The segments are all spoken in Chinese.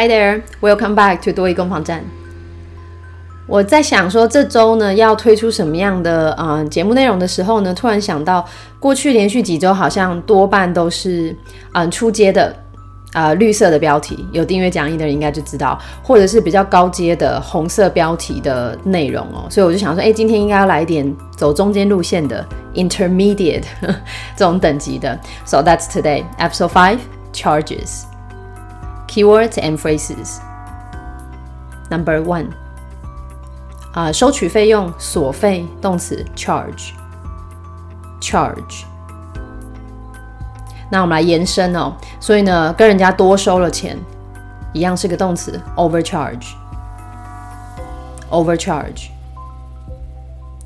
Hi there, welcome back to 多益攻防战。我在想说这周呢要推出什么样的呃节目内容的时候呢，突然想到过去连续几周好像多半都是嗯出街的啊绿色的标题，有订阅讲义的人应该就知道，或者是比较高阶的红色标题的内容哦。所以我就想说，哎，今天应该要来一点走中间路线的 intermediate 这种等级的。So that's today, episode five, charges. Keywords and phrases. Number one. 啊，收取费用，索费，动词 charge，charge。那我们来延伸哦，所以呢，跟人家多收了钱，一样是个动词 overcharge，overcharge。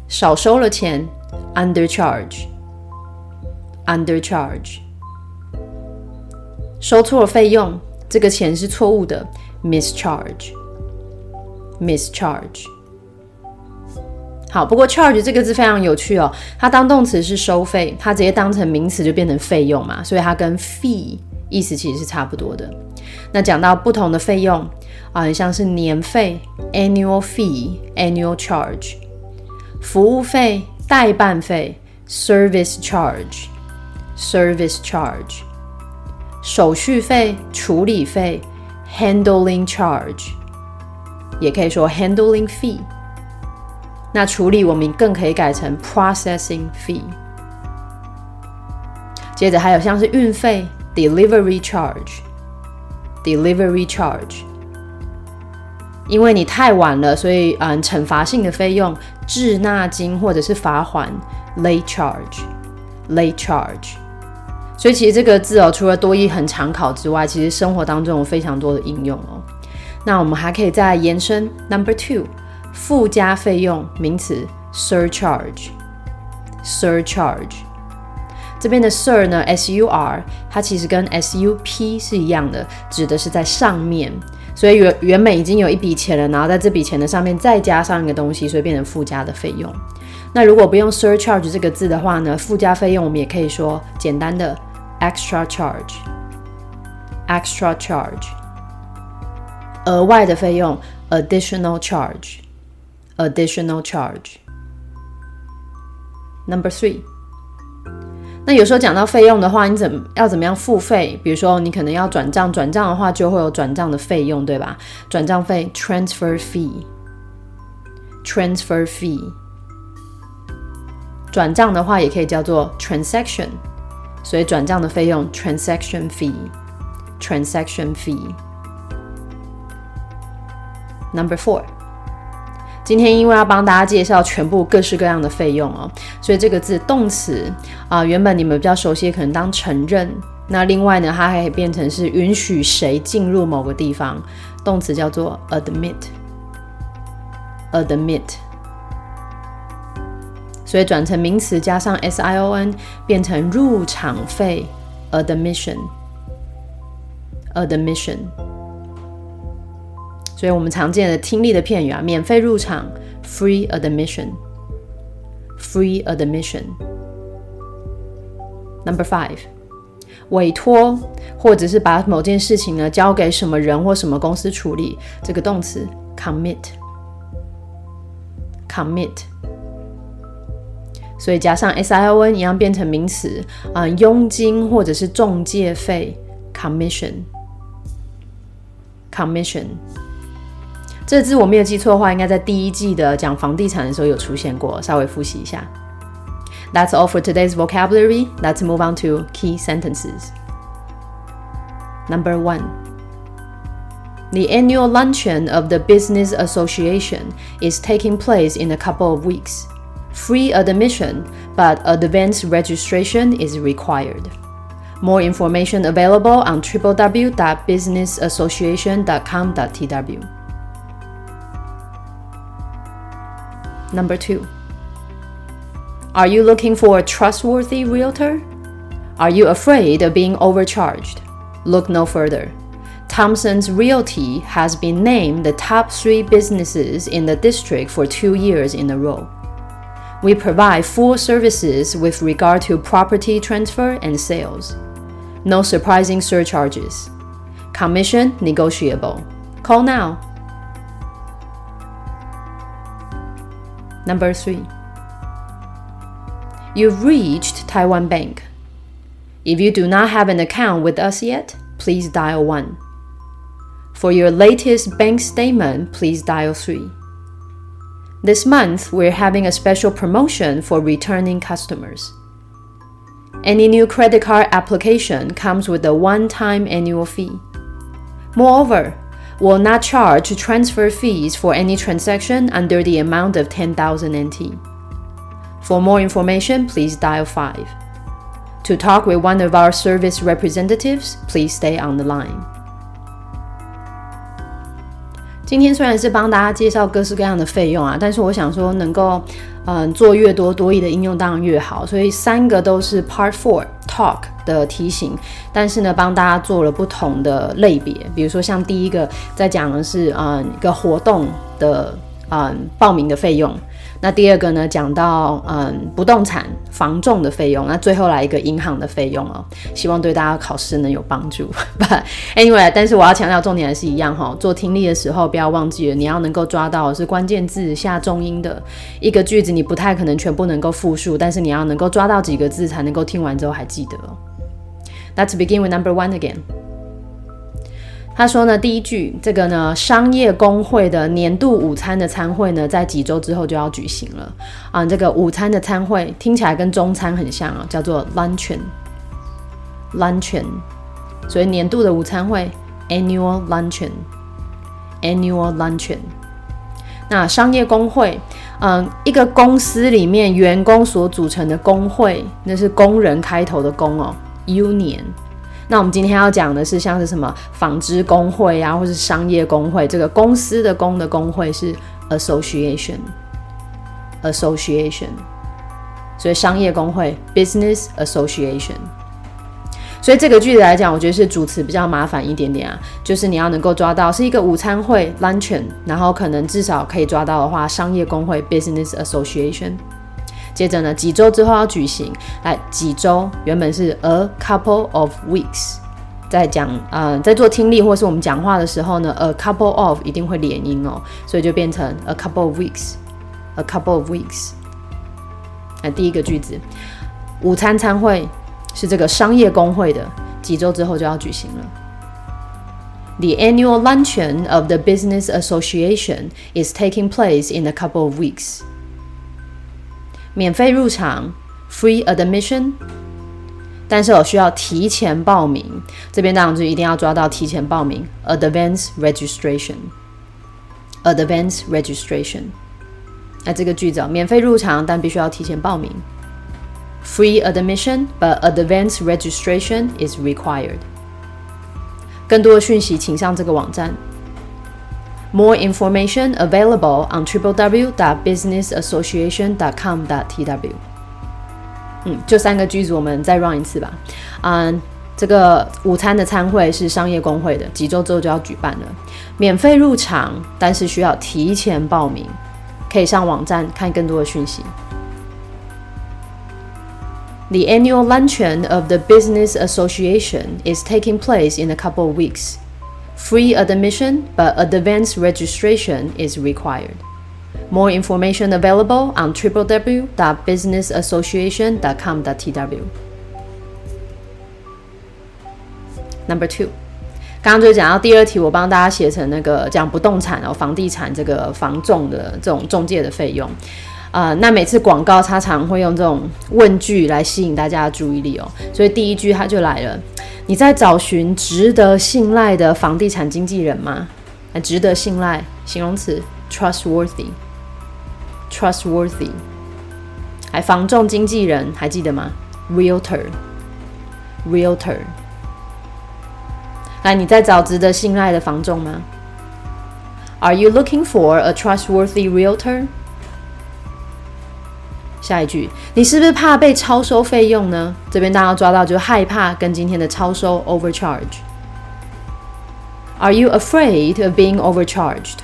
少收了钱，undercharge，undercharge。收错了费用， 这个钱是错误的，mischarge，mischarge。好，不过 charge 这个字非常有趣哦，它当动词是收费，它直接当成名词就变成费用嘛，所以它跟 fee 意思其实是差不多的。那讲到不同的费用啊，像是年费 annual fee，annual charge，服务费、代办费 service charge，service charge，手续费、处理费 handling charge，也可以说 handling fee。那处理我们更可以改成 processing fee。接着还有像是运费 delivery charge，delivery charge。因为你太晚了，所以嗯，惩罚性的费用滞纳金或者是罚款 late charge，late charge。所以其实这个字哦，除了多义很常考之外，其实生活当中有非常多的应用哦。那我们还可以再延伸 number two。附加费用名词 surcharge，surcharge 这边的 sur 呢，s u r 它其实跟 s u p 是一样的，指的是在上面，所以原原本已经有一笔钱了，然后在这笔钱的上面再加上一个东西，所以变成附加的费用。那如果不用 surcharge 这个字的话呢，附加费用我们也可以说简单的 extra charge，extra charge 额外的费用 additional charge。additional charge. Number three，那有时候讲到费用的话，你怎要怎么样付费？比如说你可能要转账，转账的话就会有转账的费用，对吧？转账费 transfer fee，transfer fee。 转账的话也可以叫做 transaction，所以转账的费用 transaction fee，transaction fee。Number four。今天因为要帮大家介绍全部各式各样的费用哦，所以这个字动词啊，原本你们比较熟悉，可能当承认。那另外呢，它还可以变成是允许谁进入某个地方，动词叫做 admit，admit。所以转成名词加上 s i o n，变成入场费 admission，admission。所以我们常见的听力的片语啊，免费入场 （free admission），free admission。Number five，委托或者是把某件事情呢交给什么人或什么公司处理，这个动词 commit，commit。所以加上 s i o n 一样变成名词啊，佣金或者是中介费 commission，commission。这字我没有记错的话，应该在第一季的讲房地产的时候有出现过，稍微复习一下。That's all for today's vocabulary. Let's move on to key sentences. Number one. The annual luncheon of the Business Association is taking place in a couple of weeks. Free admission, but advance registration is required. More information available on www.businessassociation.com.tw. Number two, are you looking for a trustworthy realtor? Are you afraid of being overcharged? Look no further. Thompson's Realty has been named the top three businesses in the district for two years in a row. We provide full services with regard to property transfer and sales. No surprising surcharges. Commission negotiable. Call now. Number three. You've reached Taiwan Bank. If you do not have an account with us yet, please dial 1. For your latest bank statement, please dial 3. This month, we're having a special promotion for returning customers. Any new credit card application comes with a one time annual fee. Moreover, we'll not charge transfer fees for any transaction under the amount of 10,000 NT. For more information, please dial 5. To talk with one of our service representatives, please stay on the line. 今天虽然是帮大家介绍各式各样的费用啊，但是我想说能够嗯做越多多益的应用当然越好，所以三个都是 Part Four Talk 的提醒，但是呢帮大家做了不同的类别，比如说像第一个在讲的是嗯一个活动的嗯报名的费用。那第二个呢，讲到嗯不动产房仲的费用，那最后来一个银行的费用哦，希望对大家考试能有帮助。But anyway，但是我要强调重点还是一样哈，做听力的时候不要忘记了，你要能够抓到是关键字下重音的一个句子，你不太可能全部能够复述，但是你要能够抓到几个字才能够听完之后还记得。Let's begin with number one again. 他说呢，第一句这个呢，商业工会的年度午餐的餐会呢，在几周之后就要举行了啊。这个午餐的餐会听起来跟中餐很像啊，叫做 luncheon，luncheon。所以年度的午餐会 annual luncheon，annual luncheon。那商业工会，嗯，一个公司里面员工所组成的工会，那是工人开头的工哦，union。那我们今天要讲的是像是什么纺织工会啊，或是商业工会。这个公司的工的工会是 association，association。所以商业工会 business association。所以这个句子来讲，我觉得是主词比较麻烦一点点啊，就是你要能够抓到是一个午餐会 luncheon，然后可能至少可以抓到的话，商业工会 business association。接着呢，几周之后要举行。来，几周原本是 a couple of weeks，在讲呃，在做听力或是我们讲话的时候呢，a couple of 一定会连音哦，所以就变成 a couple of weeks，a couple of weeks。那第一个句子，午餐餐会是这个商业工会的，几周之后就要举行了。The annual luncheon of the business association is taking place in a couple of weeks. 免费入场，free admission，但是我需要提前报名。这边当然就一定要抓到提前报名，advance registration，advance registration。那这个句子啊，免费入场，但必须要提前报名。Free admission, but advance registration is required。更多的讯息，请上这个网站。More information available on www.businessassociation.com.tw。嗯，就三个句子，我们再 run 一次吧。嗯，这个午餐的餐会是商业工会的，几周之后就要举办了。免费入场，但是需要提前报名，可以上网站看更多的讯息。The annual luncheon of the Business Association is taking place in a couple of weeks. Free admission, but advance registration is required. More information available on www.businessassociation.com.tw. Number two，刚刚就讲到第二题，我帮大家写成那个讲不动产哦，房地产这个房仲的这种中介的费用。 啊，那每次广告他常会用这种问句来吸引大家的注意力哦，所以第一句他就来了：你在找寻值得信赖的房地产经纪人吗？啊，值得信赖，形容词，trustworthy，trustworthy，还房仲经纪人还记得吗？realtor，realtor，来，你在找值得信赖的房仲吗？Are you looking for a trustworthy realtor？下一句，你是不是怕被超收费用呢？这边大家抓到就害怕跟今天的超收 overcharge。Are you afraid of being overcharged？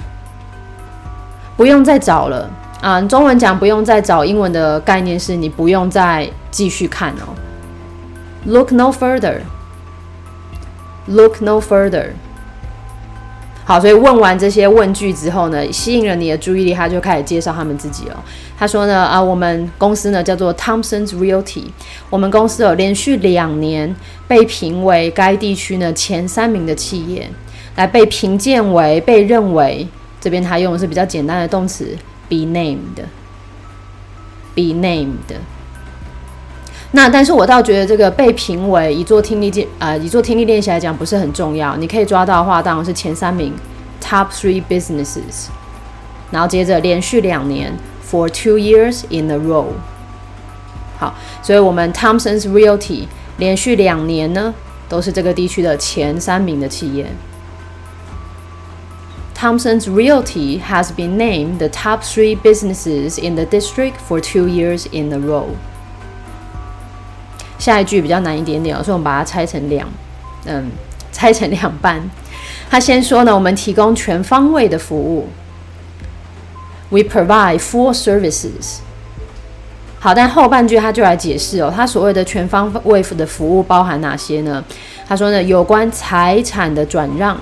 不用再找了啊！中文讲不用再找，英文的概念是你不用再继续看哦。Look no further. Look no further. 好，所以问完这些问句之后呢，吸引了你的注意力，他就开始介绍他们自己了。他说呢，啊，我们公司呢叫做 Thompson's Realty，我们公司有连续两年被评为该地区呢前三名的企业，来被评鉴为被认为，这边他用的是比较简单的动词，be named，be named。那但是我倒觉得这个被评为以做听力练啊以做听力练习来讲不是很重要，你可以抓到的话当然是前三名，top three businesses，然后接着连续两年，for two years in a row。好，所以我们 Thompson's Realty 连续两年呢都是这个地区的前三名的企业。Thompson's Realty has been named the top three businesses in the district for two years in a row. 下一句比较难一点点哦，所以我们把它拆成两，嗯，拆成两半。他先说呢，我们提供全方位的服务，We provide full services。好，但后半句他就来解释哦，他所谓的全方位的服务包含哪些呢？他说呢，有关财产的转让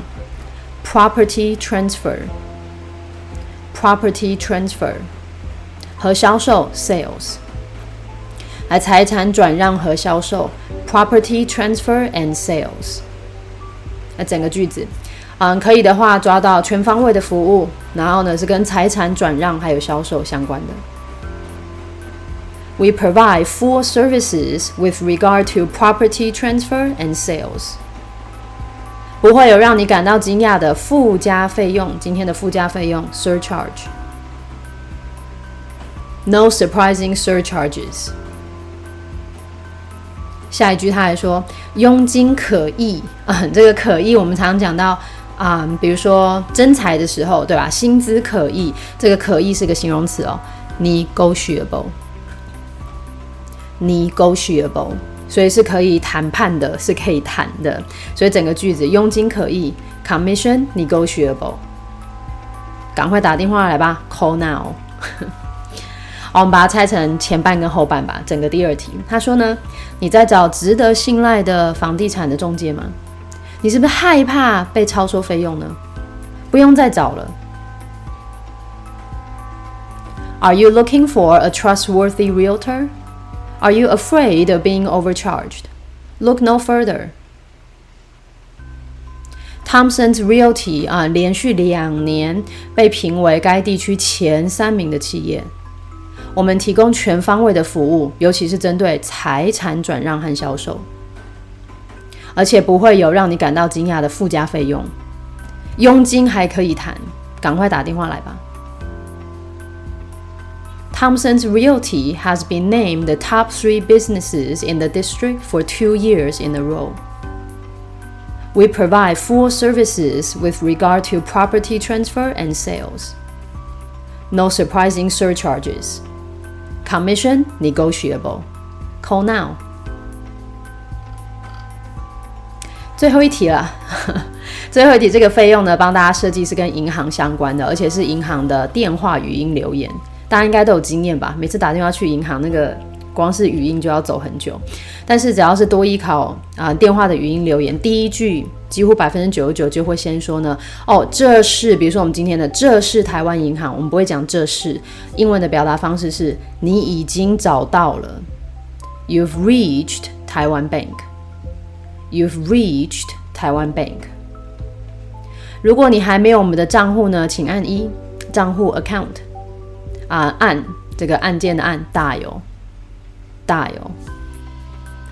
，property transfer，property transfer 和销售，sales。来财产转让和销售，property transfer and sales。那整个句子，嗯，可以的话抓到全方位的服务，然后呢是跟财产转让还有销售相关的。We provide full services with regard to property transfer and sales。不会有让你感到惊讶的附加费用。今天的附加费用 surcharge。No surprising surcharges。 下一句他还说佣金可议 啊，这个可议我们常常讲到啊，比如说征才的时候，对吧？薪资可议，这个可议是个形容词哦，negotiable，negotiable，所以是可以谈判的，是可以谈的。所以整个句子佣金可议，commission negotiable，赶快打电话来吧，call now。好，我们把它拆成前半跟后半吧。整个第二题，他说呢，你在找值得信赖的房地产的中介吗？你是不是害怕被超收费用呢？不用再找了。Are you looking for a trustworthy realtor? Are you afraid of being overcharged? Look no further. Thompson's Realty 啊，连续两年被评为该地区前三名的企业。我们提供全方位的服务，尤其是针对财产转让和销售，而且不会有让你感到惊讶的附加费用。佣金还可以谈，赶快打电话来吧。Thompson's Realty has been named the top three businesses in the district for two years in a row. We provide full services with regard to property transfer and sales. No surprising surcharges. Commission negotiable. Call now. 最后一题了，最后一题这个费用呢，帮大家设计是跟银行相关的，而且是银行的电话语音留言，大家应该都有经验吧？每次打电话去银行，那个光是语音就要走很久。但是只要是多依靠啊电话的语音留言，第一句。几乎百分之九十九就会先说呢，哦，这是比如说我们今天的这是台湾银行，我们不会讲这是，英文的表达方式是你已经找到了，You've reached Taiwan Bank. You've reached Taiwan Bank. 如果你还没有我们的账户呢，请按一，账户 account 啊，按这个按键的按大有大有。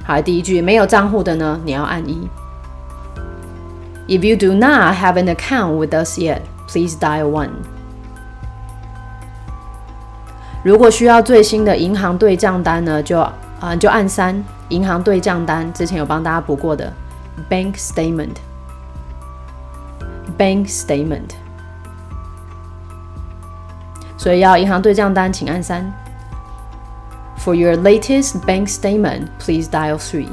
好，第一句没有账户的呢，你要按一。If you do not have an account with us yet, please dial one. 如果需要最新的银行对账单呢，就啊就按三。银行对账单之前有帮大家补过的，bank statement。bank statement。所以要银行对账单，请按三。For your latest bank statement, please dial three.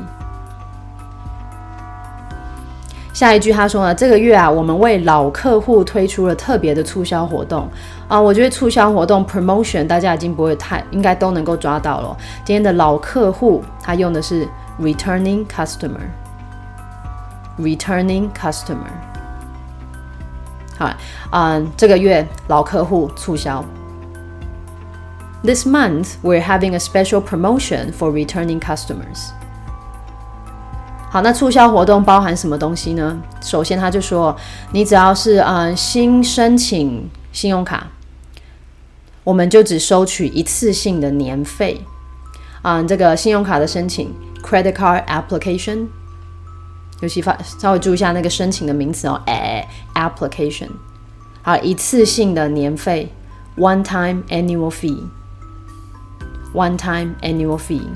下一句他说呢，这个月啊，我们为老客户推出了特别的促销活动啊。我觉得促销活动 promotion 大家已经不会太应该都能够抓到了。今天的老客户他用的是 returning customer，returning customer。好，嗯，这个月老客户促销。This month we're having a special promotion for returning customers。好，那促销活动包含什么东西呢？首先他就说，你只要是嗯新申请信用卡，我们就只收取一次性的年费。嗯，这个信用卡的申请 （credit card application）。尤其发稍微注意一下那个申请的名词哦，哎，application，好，一次性的年费，one time annual fee） One-time annual fee，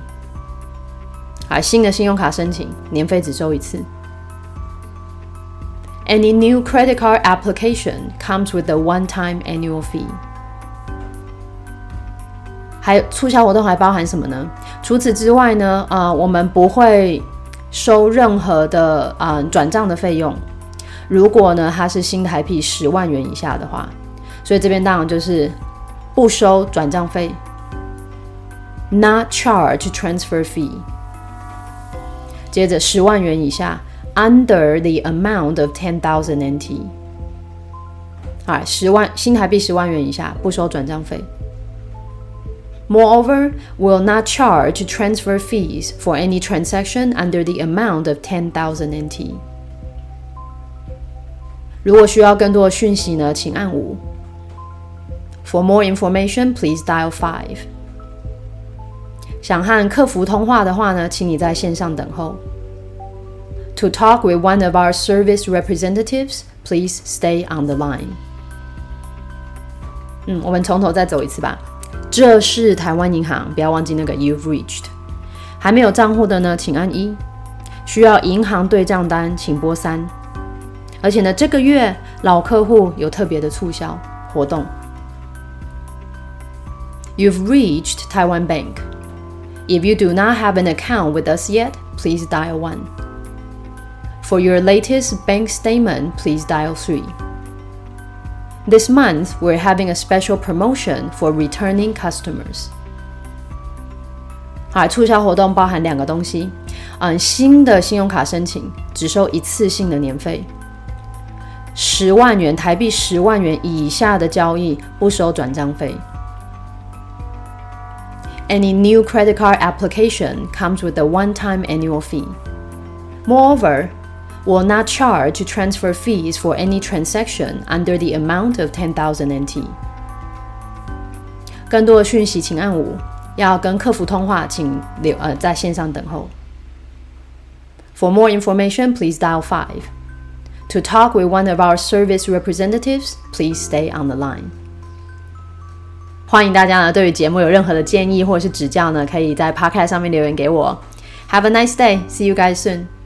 好，新的信用卡申请年费只收一次。Any new credit card application comes with a one-time annual fee。还有促销活动还包含什么呢？除此之外呢，呃，我们不会。收任何的啊转账的费用，如果呢它是新台币十万元以下的话，所以这边当然就是不收转账费 ，not charge transfer fee。接着十万元以下，under the amount of ten thousand NT。啊，十万新台币十万元以下不收转账费。Moreover, will not charge transfer fees for any transaction under the amount of 10,000 NT. 如果需要更多的讯息呢，请按五。For more information, please dial five. 想和客服通话的话呢，请你在线上等候。To talk with one of our service representatives, please stay on the line. 嗯，我们从头再走一次吧。这是台湾银行，不要忘记那个 You've reached。还没有账户的呢，请按一；需要银行对账单，请拨三。而且呢，这个月老客户有特别的促销活动。You've reached Taiwan Bank. If you do not have an account with us yet, please dial one. For your latest bank statement, please dial three. This month, we're having a special promotion for returning customers. 好，促销活动包含两个东西，嗯，新的信用卡申请只收一次性的年费，十万元台币十万元以下的交易不收转账费。 Any new credit card application comes with a one-time annual fee. Moreover, will not charge transfer fees for any transaction under the amount of 10,000 NT。更多的讯息请按五，要跟客服通话请留呃在线上等候。For more information, please dial five. To talk with one of our service representatives, please stay on the line. 欢迎大家呢，对于节目有任何的建议或者是指教呢，可以在 Podcast 上面留言给我。Have a nice day. See you guys soon.